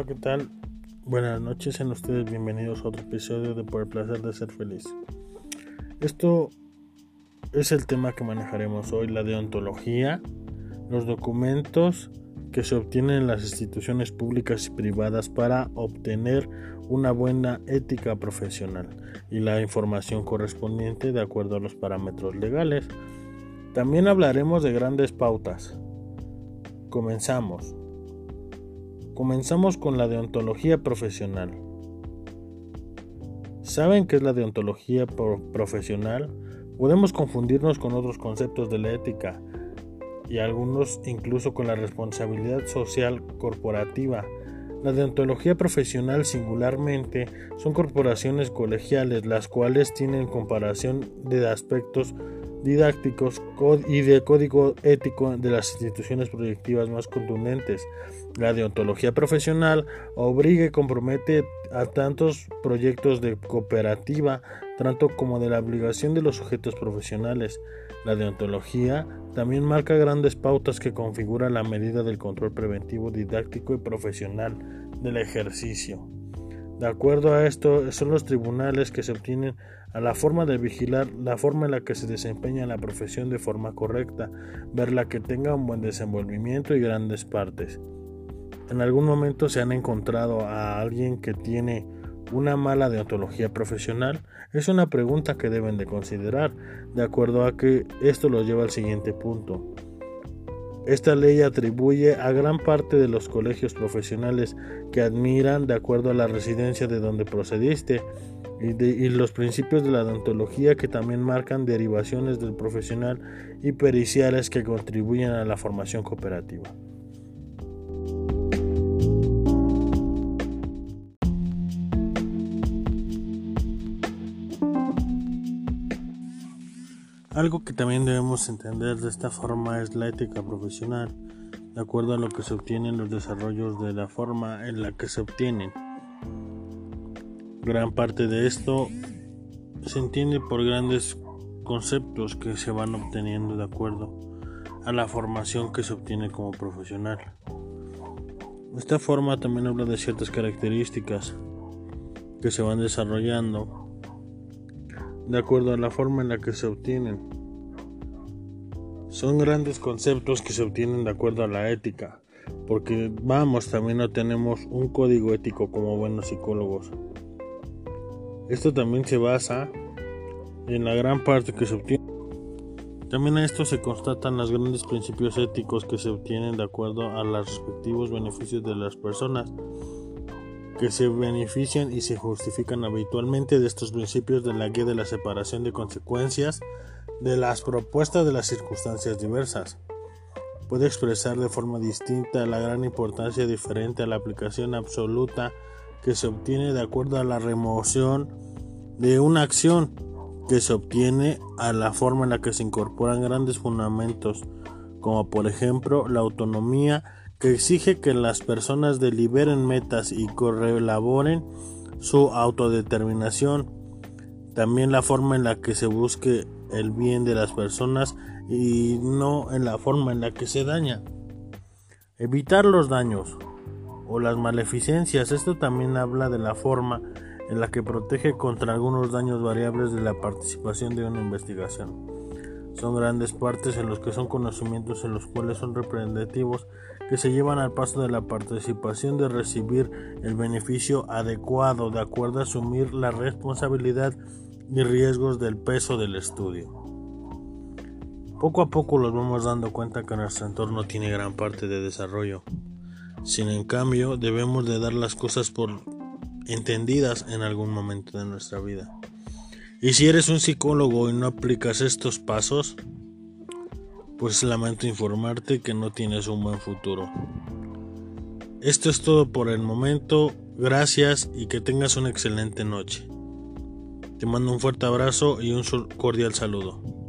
Hola, ¿qué tal? Buenas noches, sean ustedes bienvenidos a otro episodio de Por el placer de ser feliz. Esto es el tema que manejaremos hoy, la deontología, los documentos que se obtienen en las instituciones públicas y privadas para obtener una buena ética profesional y la información correspondiente de acuerdo a los parámetros legales. También hablaremos de grandes pautas. Comenzamos. Comenzamos con la deontología profesional. ¿Saben qué es la deontología profesional? Podemos confundirnos con otros conceptos de la ética y algunos incluso con la responsabilidad social corporativa. La deontología profesional singularmente son corporaciones colegiales las cuales tienen comparación de aspectos didácticos y de código ético de las instituciones proyectivas más contundentes. La deontología profesional obliga y compromete a tantos proyectos de cooperativa, tanto como de la obligación de los sujetos profesionales. La deontología también marca grandes pautas que configuran la medida del control preventivo, didáctico y profesional del ejercicio. De acuerdo a esto, son los tribunales que se obtienen a la forma de vigilar la forma en la que se desempeña la profesión de forma correcta, verla que tenga un buen desenvolvimiento y grandes partes. En algún momento se han encontrado a alguien que tiene una mala deontología profesional? Es una pregunta que deben de considerar, de acuerdo a que esto lo lleva al siguiente punto. Esta ley atribuye a gran parte de los colegios profesionales que admiran de acuerdo a la residencia de donde procediste y, los principios de la deontología que también marcan derivaciones del profesional y periciales que contribuyen a la formación cooperativa. Algo que también debemos entender de esta forma es la ética profesional, de acuerdo a lo que se obtienen los desarrollos de la forma en la que se obtienen. Gran parte de esto se entiende por grandes conceptos que se van obteniendo de acuerdo a la formación que se obtiene como profesional. Esta forma también habla de ciertas características que se van desarrollando de acuerdo a la forma en la que se obtienen. Son grandes conceptos que se obtienen de acuerdo a la ética, porque vamos, también no tenemos un código ético como buenos psicólogos. Esto también se basa en la gran parte que se obtiene. También a esto se constatan los grandes principios éticos que se obtienen de acuerdo a los respectivos beneficios de las personas que se benefician y se justifican habitualmente de estos principios de la guía de la separación de consecuencias de las propuestas de las circunstancias diversas. Puede expresar de forma distinta la gran importancia diferente a la aplicación absoluta que se obtiene de acuerdo a la remoción de una acción que se obtiene a la forma en la que se incorporan grandes fundamentos como por ejemplo la autonomía que exige que las personas deliberen metas y correlaboren su autodeterminación. También la forma en la que se busque el bien de las personas y no en la forma en la que se daña. Evitar los daños o las maleficencias. Esto también habla de la forma en la que protege contra algunos daños variables de la participación de una investigación. Son grandes partes en los que son conocimientos en los cuales son representativos que se llevan al paso de la participación de recibir el beneficio adecuado de acuerdo a asumir la responsabilidad y riesgos del peso del estudio. Poco a poco nos vamos dando cuenta que nuestro entorno tiene gran parte de desarrollo. Sin en cambio, debemos de dar las cosas por entendidas en algún momento de nuestra vida. Y si eres un psicólogo y no aplicas estos pasos, pues lamento informarte que no tienes un buen futuro. Esto es todo por el momento, gracias y que tengas una excelente noche. Te mando un fuerte abrazo y un cordial saludo.